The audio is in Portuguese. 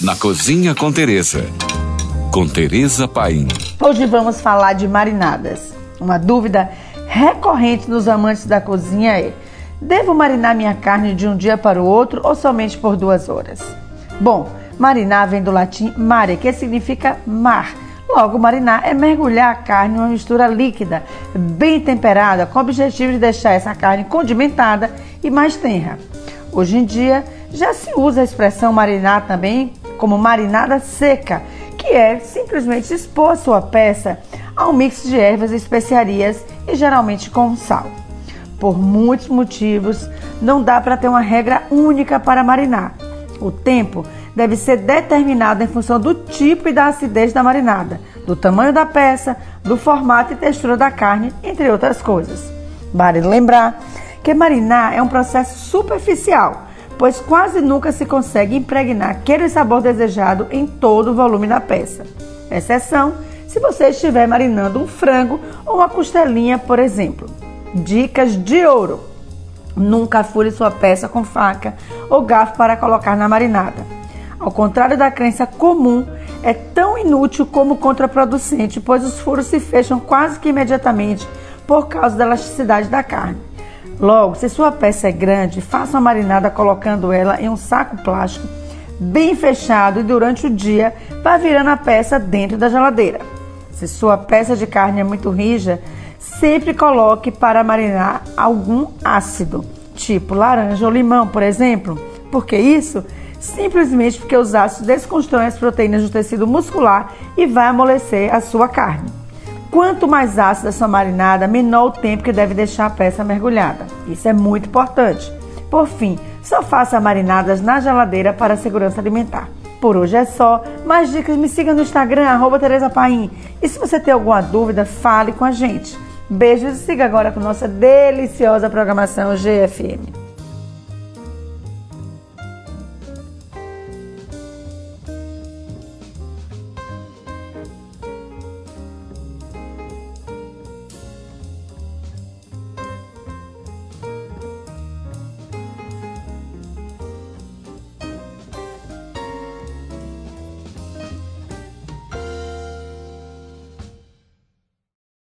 na Cozinha com Teresa. Com Teresa Paim. Hoje vamos falar de marinadas. Uma dúvida recorrente nos amantes da cozinha é: devo marinar minha carne de um dia para o outro ou somente por duas horas? Bom, marinar vem do latim mare, que significa mar. Logo, marinar é mergulhar a carne em uma mistura líquida, bem temperada, com o objetivo de deixar essa carne condimentada e mais tenra. Hoje em dia, já se usa a expressão marinar também como marinada seca, que é simplesmente expor a sua peça a um mix de ervas e especiarias e geralmente com sal. Por muitos motivos, não dá para ter uma regra única para marinar. O tempo deve ser determinado em função do tipo e da acidez da marinada, do tamanho da peça, do formato e textura da carne, entre outras coisas. Vale lembrar que marinar é um processo superficial pois quase nunca se consegue impregnar aquele sabor desejado em todo o volume da peça. Exceção se você estiver marinando um frango ou uma costelinha, por exemplo. Dicas de ouro: nunca fure sua peça com faca ou garfo para colocar na marinada. Ao contrário da crença comum, é tão inútil como contraproducente, pois os furos se fecham quase que imediatamente por causa da elasticidade da carne. Logo, se sua peça é grande, faça a marinada colocando ela em um saco plástico bem fechado e durante o dia vá virando a peça dentro da geladeira. Se sua peça de carne é muito rija, sempre coloque para marinar algum ácido, tipo laranja ou limão, por exemplo. Por que isso? Simplesmente porque os ácidos desconstroem as proteínas do tecido muscular e vai amolecer a sua carne. Quanto mais ácida a sua marinada, menor o tempo que deve deixar a peça mergulhada. Isso é muito importante. Por fim, só faça marinadas na geladeira para segurança alimentar. Por hoje é só. Mais dicas, me siga no Instagram, arroba Tereza Paim. E se você tem alguma dúvida, fale com a gente. Beijos e siga agora com nossa deliciosa programação GFM.